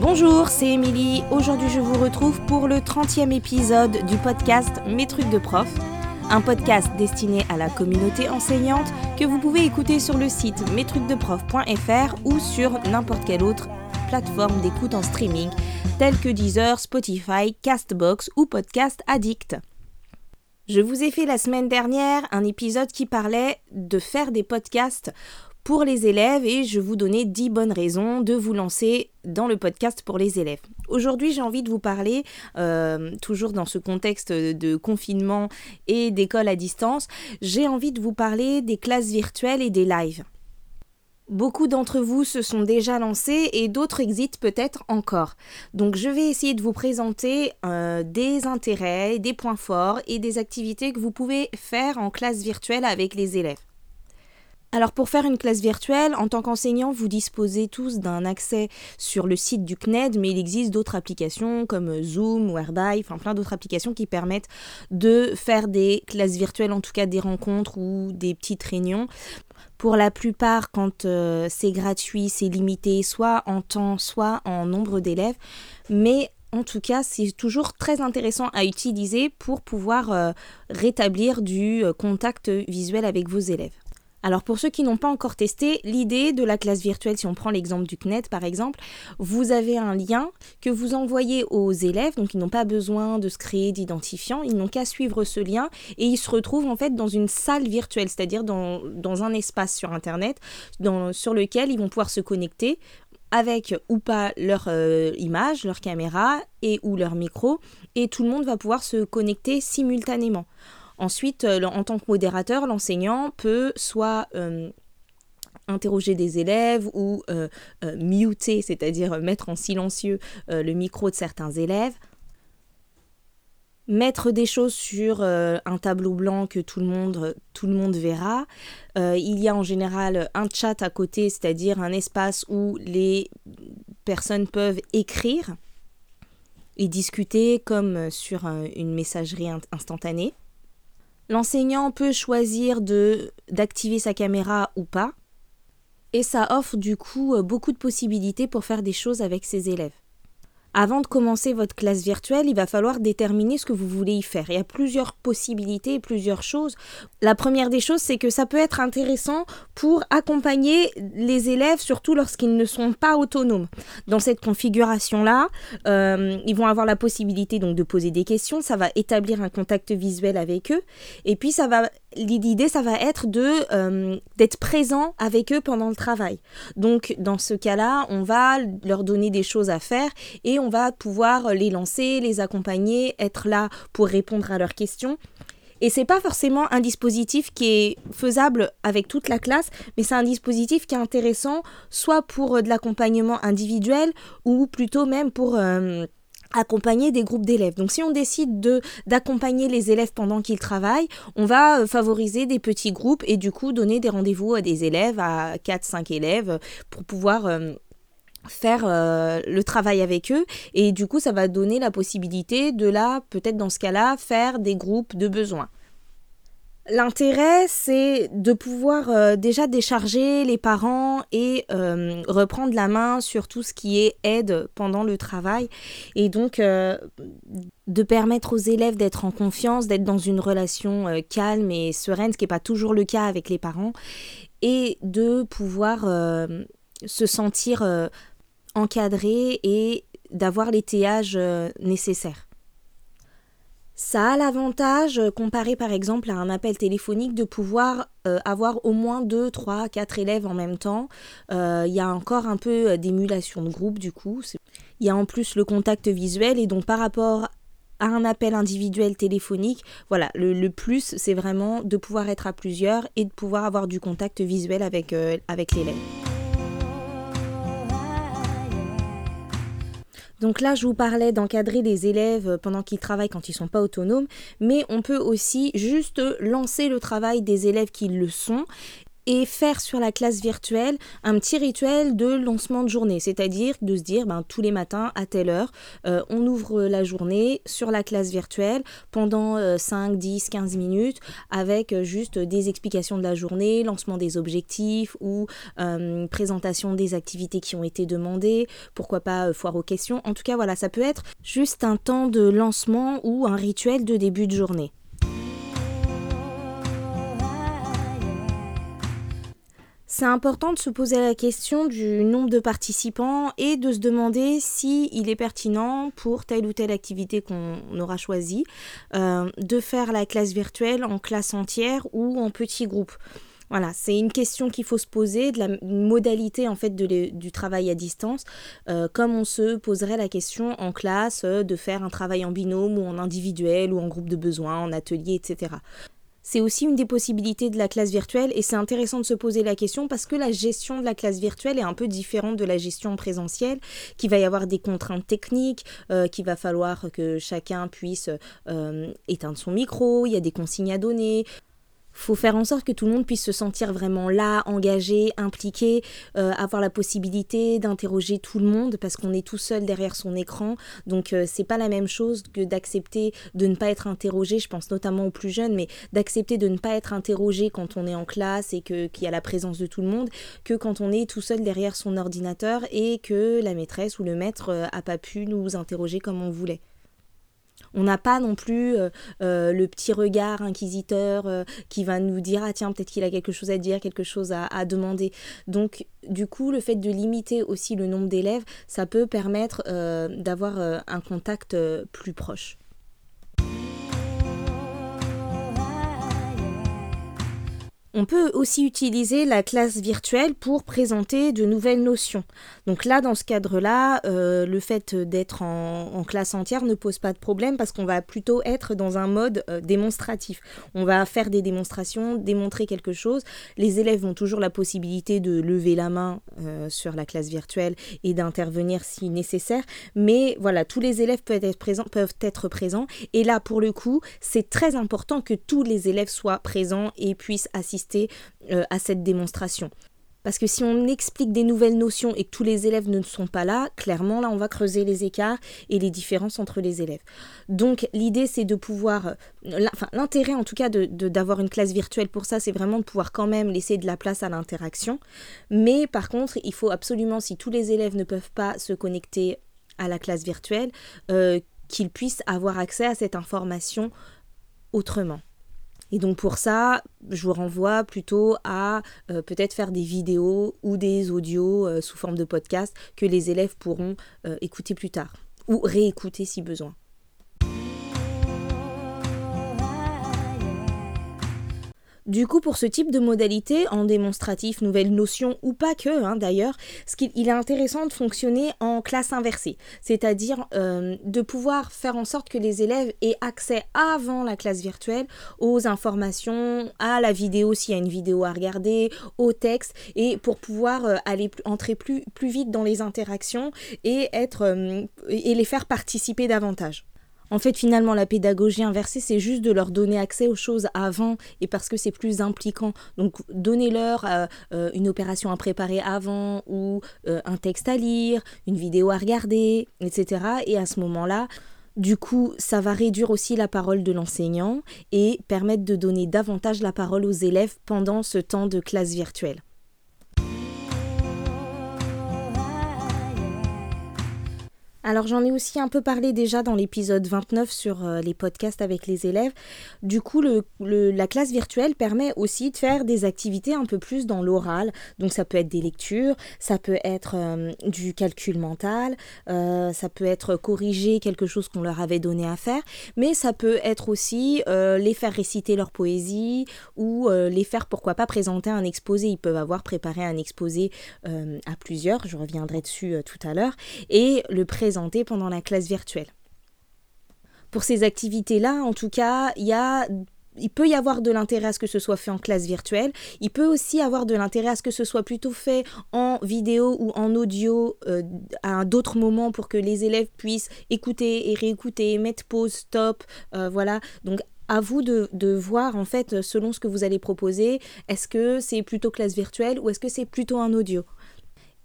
Bonjour, c'est Émilie. Aujourd'hui, je vous retrouve pour le 30e épisode du podcast Mes trucs de prof, un podcast destiné à la communauté enseignante que vous pouvez écouter sur le site mestrucsdeprof.fr ou sur n'importe quelle autre plateforme d'écoute en streaming telle que Deezer, Spotify, Castbox ou Podcast Addict. Je vous ai fait la semaine dernière un épisode qui parlait de faire des podcasts pour les élèves et je vous donnais 10 bonnes raisons de vous lancer dans le podcast pour les élèves. Aujourd'hui, j'ai envie de vous parler, euh, toujours dans ce contexte de confinement et d'école à distance, j'ai envie de vous parler des classes virtuelles et des lives. Beaucoup d'entre vous se sont déjà lancés et d'autres existent peut-être encore. Donc je vais essayer de vous présenter euh, des intérêts, des points forts et des activités que vous pouvez faire en classe virtuelle avec les élèves. Alors pour faire une classe virtuelle, en tant qu'enseignant, vous disposez tous d'un accès sur le site du CNED, mais il existe d'autres applications comme Zoom, Whereby, enfin plein d'autres applications qui permettent de faire des classes virtuelles, en tout cas des rencontres ou des petites réunions. Pour la plupart, quand euh, c'est gratuit, c'est limité soit en temps, soit en nombre d'élèves, mais en tout cas, c'est toujours très intéressant à utiliser pour pouvoir euh, rétablir du euh, contact visuel avec vos élèves. Alors pour ceux qui n'ont pas encore testé, l'idée de la classe virtuelle, si on prend l'exemple du CNET par exemple, vous avez un lien que vous envoyez aux élèves, donc ils n'ont pas besoin de se créer d'identifiant, ils n'ont qu'à suivre ce lien et ils se retrouvent en fait dans une salle virtuelle, c'est-à-dire dans, un espace sur Internet sur lequel ils vont pouvoir se connecter avec ou pas leur euh, image, leur caméra et ou leur micro, et tout le monde va pouvoir se connecter simultanément. Ensuite, euh, en tant que modérateur, l'enseignant peut soit euh, interroger des élèves ou euh, muter, c'est-à-dire mettre en silencieux le micro de certains élèves, mettre des choses sur un tableau blanc que tout le monde, tout le monde verra. il y a en général un chat à côté, c'est-à-dire un espace où les personnes peuvent écrire et discuter comme sur une messagerie instantanée. L'enseignant peut choisir de d'activer sa caméra ou pas, et ça offre du coup euh, beaucoup de possibilités pour faire des choses avec ses élèves. Avant de commencer votre classe virtuelle, il va falloir déterminer ce que vous voulez y faire. Il y a plusieurs possibilités plusieurs choses. La première des choses, c'est que ça peut être intéressant pour accompagner les élèves, surtout lorsqu'ils ne sont pas autonomes. Dans cette configuration-là, euh, ils vont avoir la possibilité donc de poser des questions. Ça va établir un contact visuel avec eux. Et puis, ça va l'idée, ça va être de euh, d'être présent avec eux pendant le travail. Donc, dans ce cas-là, on va leur donner des choses à faire et on va pouvoir les lancer, les accompagner, être là pour répondre à leurs questions. Et c'est pas forcément un dispositif qui est faisable avec toute la classe, mais c'est un dispositif qui est intéressant soit pour de l'accompagnement individuel ou plutôt même pour euh, accompagner des groupes d'élèves. Donc si on décide de d'accompagner les élèves pendant qu'ils travaillent, on va euh, favoriser des petits groupes et du coup donner des rendez-vous à des élèves à 4 5 élèves pour pouvoir euh, faire euh, le travail avec eux. Et du coup ça va donner la possibilité de là peut-être dans ce cas-là faire des groupes de besoins. L'intérêt, c'est de pouvoir euh, déjà décharger les parents et euh, reprendre la main sur tout ce qui est aide pendant le travail. Et donc de permettre aux élèves d'être en confiance, d'être dans une relation calme et sereine, ce qui n'est pas toujours le cas avec les parents, et de pouvoir se sentir encadré et d'avoir l'étayage nécessaire. Ça a l'avantage, euh, comparé par exemple à un appel téléphonique, de pouvoir euh, avoir au moins 2, 3, 4 élèves en même temps. Euh, il y a encore un peu d'émulation de groupe du coup. Il y a en plus le contact visuel et donc par rapport à un appel individuel téléphonique, voilà, le, plus c'est vraiment de pouvoir être à plusieurs et de pouvoir avoir du contact visuel avec, avec l'élève. Donc là, je vous parlais d'encadrer les élèves pendant qu'ils travaillent quand ils ne sont pas autonomes, mais on peut aussi juste lancer le travail des élèves qui le sont et faire sur la classe virtuelle un petit rituel de lancement de journée, c'est-à-dire de se dire ben, tous les matins à telle heure, euh, on ouvre la journée sur la classe virtuelle pendant 5, 10, 15 minutes avec euh, juste des explications de la journée, lancement des objectifs ou euh, présentation des activités qui ont été demandées, pourquoi pas foire aux questions. En tout cas, voilà, ça peut être juste un temps de lancement ou un rituel de début de journée. C'est important de se poser la question du nombre de participants et de se demander si est pertinent pour telle ou telle activité qu'on aura choisie euh, de faire la classe virtuelle en classe entière ou en petits groupes. Voilà, c'est une question qu'il faut se poser de la modalité en fait du travail à distance, euh, comme on se poserait la question en classe euh, de faire un travail en binôme ou en individuel ou en groupe de besoins, en atelier, etc. C'est aussi une des possibilités de la classe virtuelle et c'est intéressant de se poser la question parce que la gestion de la classe virtuelle est un peu différente de la gestion présentielle, qu'il va y avoir des contraintes techniques, euh, qu'il va falloir que chacun puisse euh, éteindre son micro, il y a des consignes à donner, faut faire en sorte que tout le monde puisse se sentir vraiment là, engagé, impliqué, euh, avoir la possibilité d'interroger tout le monde parce qu'on est tout seul derrière son écran. Donc euh, c'est pas la même chose que d'accepter de ne pas être interrogé, je pense notamment aux plus jeunes, mais d'accepter de ne pas être interrogé quand on est en classe et que qu'il y a la présence de tout le monde, que quand on est tout seul derrière son ordinateur et que la maîtresse ou le maître euh, a pas pu nous interroger comme on voulait. On n'a pas non plus euh, euh, le petit regard inquisiteur euh, qui va nous dire ah tiens peut-être qu'il a quelque chose à dire, quelque chose à, à, demander. Donc du coup le fait de limiter aussi le nombre d'élèves, ça peut permettre d'avoir un contact plus proche. On peut aussi utiliser la classe virtuelle pour présenter de nouvelles notions. Donc là, dans ce cadre-là, euh, le fait d'être en, classe entière ne pose pas de problème parce qu'on va plutôt être dans un mode euh, démonstratif. On va faire des démonstrations, démontrer quelque chose. Les élèves ont toujours la possibilité de lever la main euh, sur la classe virtuelle et d'intervenir si nécessaire. Mais voilà, tous les élèves peuvent être présents, peuvent être présents. Et là, pour le coup, c'est très important que tous les élèves soient présents et puissent assister euh, à cette démonstration. Parce que si on explique des nouvelles notions et que tous les élèves ne sont pas là, clairement, là, on va creuser les écarts et les différences entre les élèves. Donc, l'idée, c'est de pouvoir, euh, enfin, l'intérêt en tout cas d'avoir de, une classe virtuelle pour ça, c'est vraiment de pouvoir quand même laisser de la place à l'interaction. Mais par contre, il faut absolument, si tous les élèves ne peuvent pas se connecter à la classe virtuelle, euh, qu'ils puissent avoir accès à cette information autrement. Et donc pour ça, je vous renvoie plutôt à euh, peut-être faire des vidéos ou des audios euh, sous forme de podcast que les élèves pourront euh, écouter plus tard ou réécouter si besoin. Du coup, pour ce type de modalité, en démonstratif, nouvelle notion ou pas que, hein, d'ailleurs, il est intéressant de fonctionner en classe inversée, c'est-à-dire euh, de pouvoir faire en sorte que les élèves aient accès avant la classe virtuelle aux informations, à la vidéo s'il y a une vidéo à regarder, au texte, et pour pouvoir euh, aller entrer plus, plus vite dans les interactions et être euh, et les faire participer davantage. En fait, finalement, la pédagogie inversée, c'est juste de leur donner accès aux choses avant et parce que c'est plus impliquant. Donc, donnez-leur euh, euh, une opération à préparer avant ou euh, un texte à lire, une vidéo à regarder, etc. Et à ce moment-là, du coup, ça va réduire aussi la parole de l'enseignant et permettre de donner davantage la parole aux élèves pendant ce temps de classe virtuelle. Alors j'en ai aussi un peu parlé déjà dans l'épisode 29 sur euh, les podcasts avec les élèves. Du coup, la classe virtuelle permet aussi de faire des activités un peu plus dans l'oral. Donc ça peut être des lectures, ça peut être euh, du calcul mental, euh, ça peut être corriger quelque chose qu'on leur avait donné à faire, mais ça peut être aussi les faire réciter leur poésie ou les faire pourquoi pas présenter un exposé. Ils peuvent avoir préparé un exposé à plusieurs, je reviendrai dessus tout à l'heure, et le présenter pendant la classe virtuelle. Pour ces activités-là, en tout cas, il peut y avoir de l'intérêt à ce que ce soit fait en classe virtuelle. Il peut aussi avoir de l'intérêt à ce que ce soit plutôt fait en vidéo ou en audio euh, à d'autres moments pour que les élèves puissent écouter et réécouter, mettre pause, stop, euh, voilà. Donc à vous de, de, voir en fait selon ce que vous allez proposer, est-ce que c'est plutôt classe virtuelle ou est-ce que c'est plutôt un audio?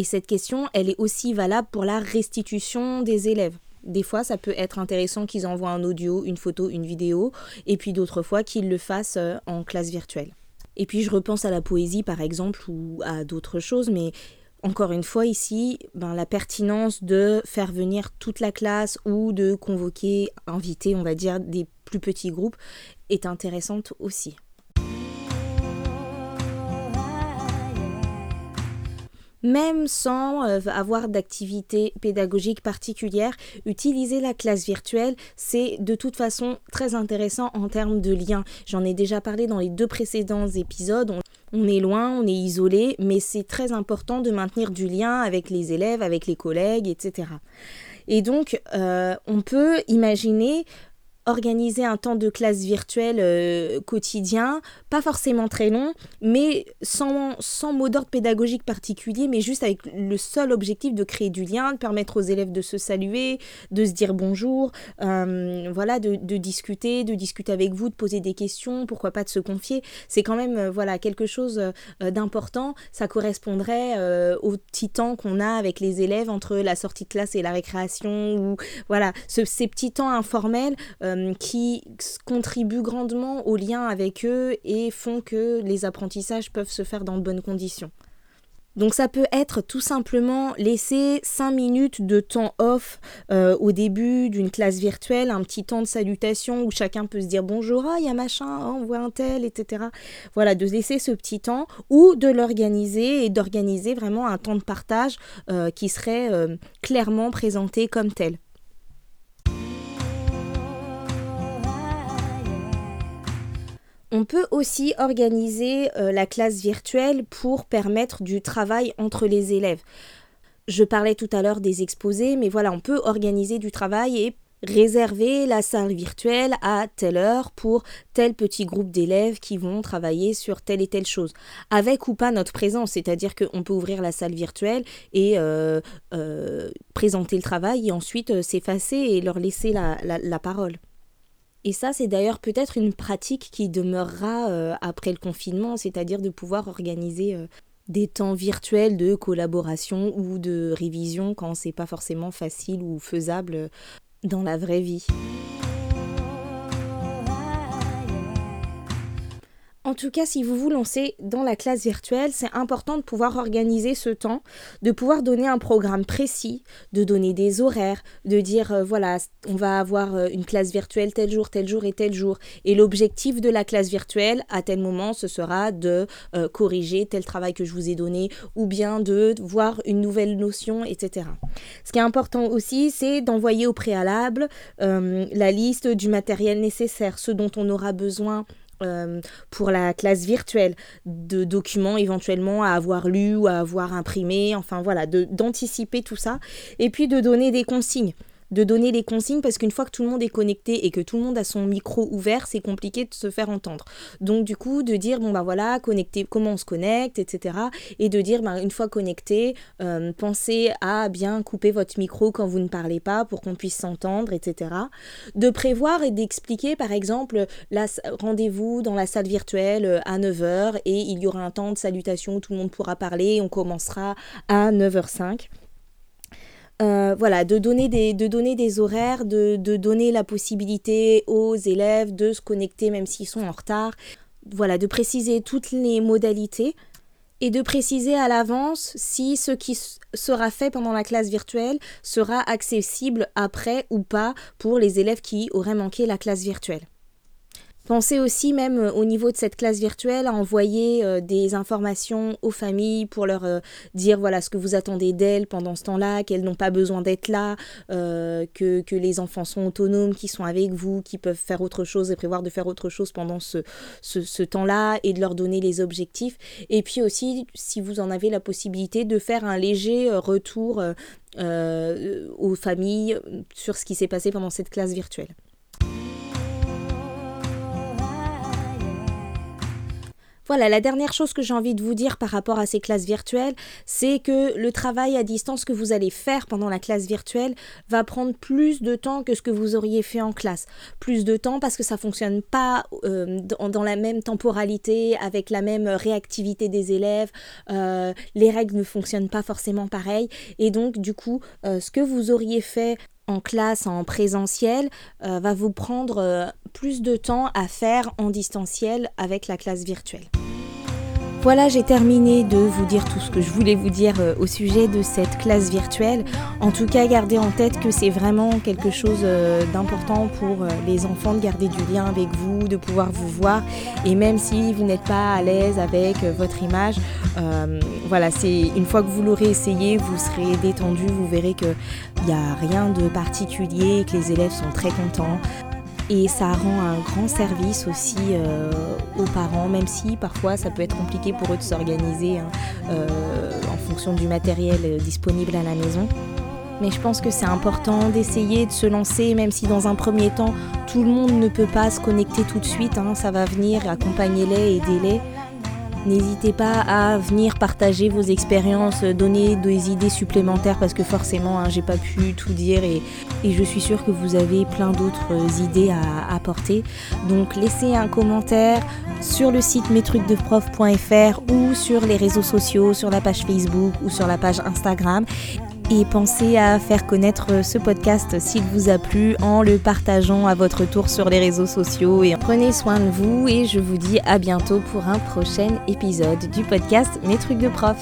Et cette question, elle est aussi valable pour la restitution des élèves. Des fois, ça peut être intéressant qu'ils envoient un audio, une photo, une vidéo, et puis d'autres fois qu'ils le fassent euh, en classe virtuelle. Et puis je repense à la poésie par exemple ou à d'autres choses, mais encore une fois ici, ben, la pertinence de faire venir toute la classe ou de convoquer, inviter, on va dire, des plus petits groupes est intéressante aussi. Même sans euh, avoir d'activité pédagogique particulière, utiliser la classe virtuelle, c'est de toute façon très intéressant en termes de lien. J'en ai déjà parlé dans les deux précédents épisodes. On, est loin, on est isolé, mais c'est très important de maintenir du lien avec les élèves, avec les collègues, etc. Et donc, euh, on peut imaginer organiser un temps de classe virtuelle euh, quotidien, pas forcément très long, mais sans, sans mot d'ordre pédagogique particulier, mais juste avec le seul objectif de créer du lien, de permettre aux élèves de se saluer, de se dire bonjour, euh, voilà, de, discuter, de discuter avec vous, de poser des questions, pourquoi pas de se confier. C'est quand même euh, voilà quelque chose d'important. Ça correspondrait au petit temps qu'on a avec les élèves entre la sortie de classe et la récréation, ou voilà, ces petits temps informels. Qui contribuent grandement au lien avec eux et font que les apprentissages peuvent se faire dans de bonnes conditions. Donc ça peut être tout simplement laisser 5 minutes de temps off euh, au début d'une classe virtuelle, un petit temps de salutation où chacun peut se dire bonjour, ah il y a machin, ah, on voit un tel, etc. Voilà, de laisser ce petit temps ou de l'organiser et d'organiser vraiment un temps de partage euh, qui serait clairement présenté comme tel. On peut aussi organiser euh, la classe virtuelle pour permettre du travail entre les élèves. Je parlais tout à l'heure des exposés, mais voilà, on peut organiser du travail et réserver la salle virtuelle à telle heure pour tel petit groupe d'élèves qui vont travailler sur telle et telle chose, avec ou pas notre présence, c'est-à-dire qu'on peut ouvrir la salle virtuelle et euh, euh, présenter le travail et ensuite s'effacer et leur laisser la parole. Et ça, c'est d'ailleurs peut-être une pratique qui demeurera euh, après le confinement, c'est-à-dire de pouvoir organiser euh, des temps virtuels de collaboration ou de révision quand c'est pas forcément facile ou faisable euh, dans la vraie vie. En tout cas, si vous vous lancez dans la classe virtuelle, c'est important de pouvoir organiser ce temps, de pouvoir donner un programme précis, de donner des horaires, de dire euh, voilà, on va avoir euh, une classe virtuelle tel jour, tel jour et tel jour. Et l'objectif de la classe virtuelle, à tel moment, ce sera de euh, corriger tel travail que je vous ai donné ou bien de voir une nouvelle notion, etc. Ce qui est important aussi, c'est d'envoyer au préalable la liste du matériel nécessaire, ce dont on aura besoin euh, pour la classe virtuelle, de documents éventuellement à avoir lus ou à avoir imprimés, enfin voilà, d'anticiper tout ça, et puis de donner des consignes de donner les consignes parce qu'une fois que tout le monde est connecté et que tout le monde a son micro ouvert, c'est compliqué de se faire entendre. Donc du coup, de dire bon bah voilà, connecter, comment on se connecte, etc. Et de dire bah, une fois connecté, euh, pensez à bien couper votre micro quand vous ne parlez pas pour qu'on puisse s'entendre, etc. De prévoir et d'expliquer par exemple rendez-vous dans la salle virtuelle euh, à 9h et il y aura un temps de salutation où tout le monde pourra parler. On commencera à 9h05. Euh, voilà, de donner des, de donner des horaires, de, de, donner la possibilité aux élèves de se connecter même s'ils sont en retard. Voilà, de préciser toutes les modalités et de préciser à l'avance si ce qui sera fait pendant la classe virtuelle sera accessible après ou pas pour les élèves qui auraient manqué la classe virtuelle. Pensez aussi même euh, au niveau de cette classe virtuelle à envoyer euh, des informations aux familles pour leur euh, dire voilà ce que vous attendez d'elles pendant ce temps-là, qu'elles n'ont pas besoin d'être là, que, les enfants sont autonomes, qui sont avec vous, qui peuvent faire autre chose et prévoir de faire autre chose pendant ce temps-là et de leur donner les objectifs. Et puis aussi, si vous en avez la possibilité, de faire un léger retour aux familles sur ce qui s'est passé pendant cette classe virtuelle. Voilà, la dernière chose que j'ai envie de vous dire par rapport à ces classes virtuelles, c'est que le travail à distance que vous allez faire pendant la classe virtuelle va prendre plus de temps que ce que vous auriez fait en classe. Plus de temps parce que ça fonctionne pas euh, dans, la même temporalité, avec la même réactivité des élèves. Euh, les règles ne fonctionnent pas forcément pareil. Et donc, du coup, euh, ce que vous auriez fait en classe, en présentiel, va vous prendre plus de temps à faire en distanciel avec la classe virtuelle. Voilà, j'ai terminé de vous dire tout ce que je voulais vous dire euh, au sujet de cette classe virtuelle. En tout cas, gardez en tête que c'est vraiment quelque chose euh, d'important pour euh, les enfants de garder du lien avec vous, de pouvoir vous voir. Et même si vous n'êtes pas à l'aise avec votre image, voilà, c'est une fois que vous l'aurez essayé, vous serez détendu, vous verrez qu'il n'y a rien de particulier, que les élèves sont très contents et ça rend un grand service aussi euh, aux parents, même si parfois ça peut être compliqué pour eux de s'organiser hein, euh, en fonction du matériel euh, disponible à la maison. Mais je pense que c'est important d'essayer de se lancer, même si dans un premier temps, tout le monde ne peut pas se connecter tout de suite. Hein, ça va venir, accompagnez-les, aidez-les. N'hésitez pas à venir partager vos expériences, donner des idées supplémentaires parce que forcément, hein, j'ai pas pu tout dire et, je suis sûre que vous avez plein d'autres idées à apporter. Donc, laissez un commentaire sur le site mestrucsdeprof.fr ou sur les réseaux sociaux, sur la page Facebook ou sur la page Instagram et pensez à faire connaître ce podcast s'il vous a plu en le partageant à votre tour sur les réseaux sociaux et prenez soin de vous et je vous dis à bientôt pour un prochain épisode du podcast Mes trucs de prof.